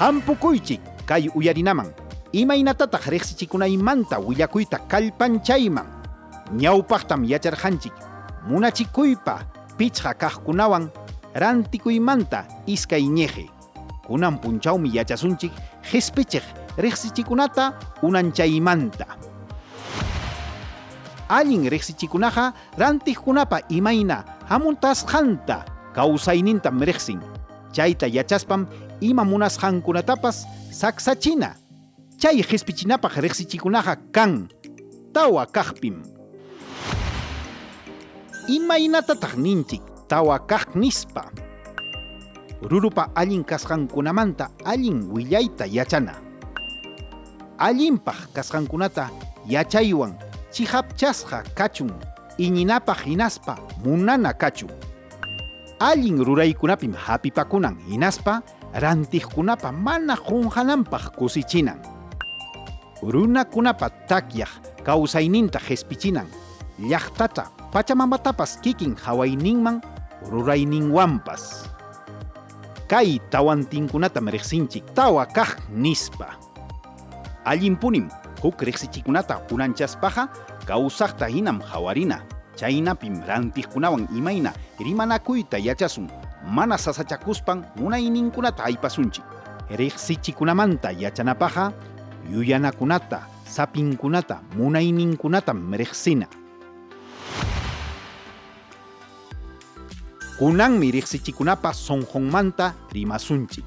hampukuychik kay uyarinaman. Imaynatataq riqsichikunaymanta willakuyta kallpanchayman ñawpaqtam yacharqanchik. Munachikuypa pichqa kaqkunawan rantikuymanta iskay ñeje. Kunan punchawmi yachasunchik qispichiq riqsichikunata unanchaymanta allin riqsichikunaqa rantiqkunapa imayna hamuntasqanta kawsaynintam riqsin. Chayta yachaspam ima munasqankunatapas saksachina. Chay qispichinapaq riqsichikunaqa kan tawa kaqpim imaynatataq ninchik tawa kaq nispa rurupa allin kasqankunamanta allin willayta yachana. Allinpaq kasqankunata yachaywan chihapchasqa kachun. Iñinapaq hinaspa munana kachun. Allin ruraykunapim hapipakunan hinaspa rantiqkunapa mana qunqananpaq kusichinan. Runakunapa takyaq kawsayninta qispichinan llaqtata pachamamatapas kikin hawayninman rurayninwanpas kay tawantinkunatam riqsinchik tawa kaq nispa. Allinpunim huk riqsichikunata unanchaspaqa kawsaqta hinam hawarina chaynapim rantiqkunawan imayna rimanakuyta yachasun mana sasachakuspan munayninkunata aypasunchik riqsichikunamanta yachanapaqa yuyanakunata sapinkunata munayninkunatam riqsina kunanmi riqsichikunapa sonjonmanta rimasunchik.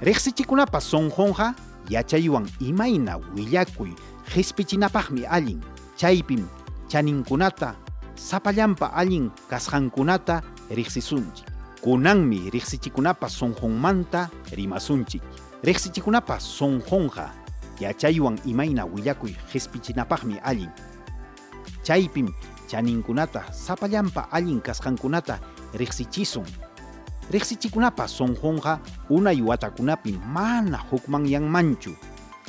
Riqsichikunapa sonjonqa yachaywan imayna willakuy qispichinapaqmi allin chaypim chaninkunata sapallanpa allin kasqankunata riqsisunchik kunanmi riqsichikunapa sonjonmanta rimasunchik riqsichikunapa sonjonqa yachaywan imayna willakuy qispichinapaqmi allin. Chaypim chaninkunata sapallanpa allin kasqankunata riqsichisun riqsichikunapa sonjonqa unay watakunapim mana hukmanyanmanchu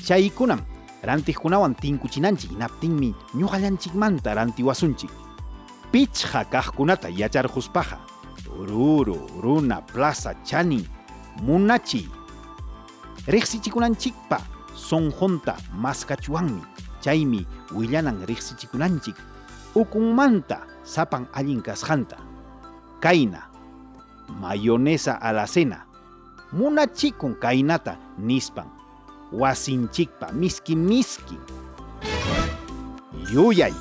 chaykunam rantiqkunawan tinkuchinanchik hinaptinmi ñuqallanchikmanta rantiwasunchik. Pichqa kaqkunata yacharquspaqa ruru runa plaza chanin munachiy riqsichikunanchikpa sonjonta maskachuwanmi chaymi willanan riqsichikunanchik ukunmanta sapan allin kasqanta kayna mayonesa alacena munachikun kaynata nispan wasinchikpa miski miski yuyay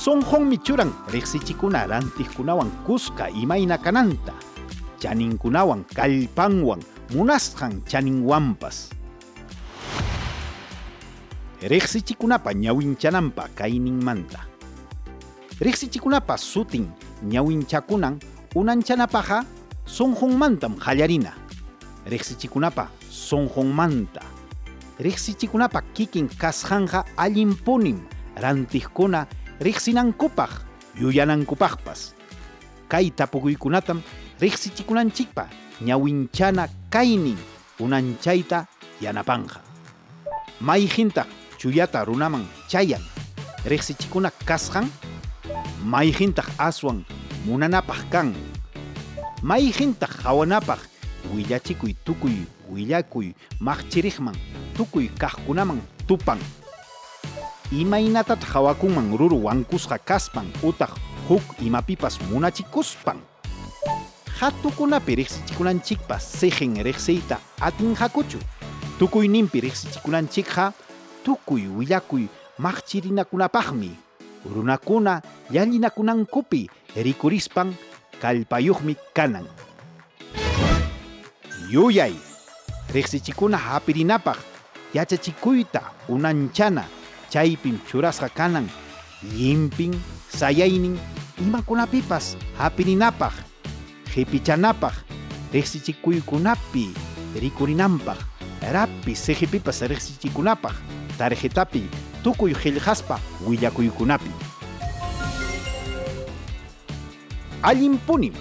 sonjonmi churan riqsichikuna rantiqkunawan kuska imayna kananta chaninkunawan kallpanwan munasqan chaninwanpas riqsichikunapa ñawinchananpa kayninmanta riqsichikunapa sutin ñawinchakunan unanchanapaqqa sonjonmantam qallarina riqsichikunapa sonjonmanta riqsichikunapa kikin kasqanqa allinpunim rantiqkuna riqsinankupaq yuyanankupaqpas kay tapukuykunatam riqsichikunanchikpa ñawinchana kaynin unanchayta yanapanqa mayjintaq chuyata runaman chayan riqsichikuna kasqan mayjintaq aswan munanapaq kan. Mayjintaq hawanapaq willachikuy tukuy willakuy maqchiriqman tukuy kaqkunaman tupan imaynatataq hawakunman ruru wankusqa kaspan utaq huk imapipas munachikuspan. Hatukunapi riqsichikunanchikpa siqin riqsiyta atinqakuchu tukuyninpi riqsichikunanchikqa tukuy willakuy maqchirinakunapaqmi. Runakuna llallinakunankupi rikurispan kallpayuqmi kanan. Yuyay riqsichikuna hapirinapaq yachachikuyta unanchana chaypim churasqa kanan llimpin sayaynin imakunapipas hapirinapaq qhipichanapaq riqsichikuykunapi rikurinanpaq rapi siqipipas riqsichikunapaq tarjetapi tukuy qillqaspa willakuykunapi allinpunim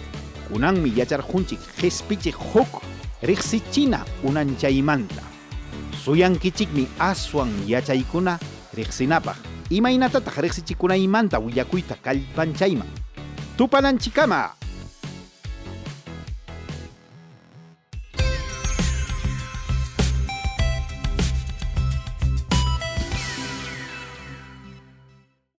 kunanmi yacharqunchik qispichiq huk riqsichina unanchaymanta. Suyankichikmi aswan yachaykuna rexinapa. Imainata ta imanta uyakuita kalpan chaima.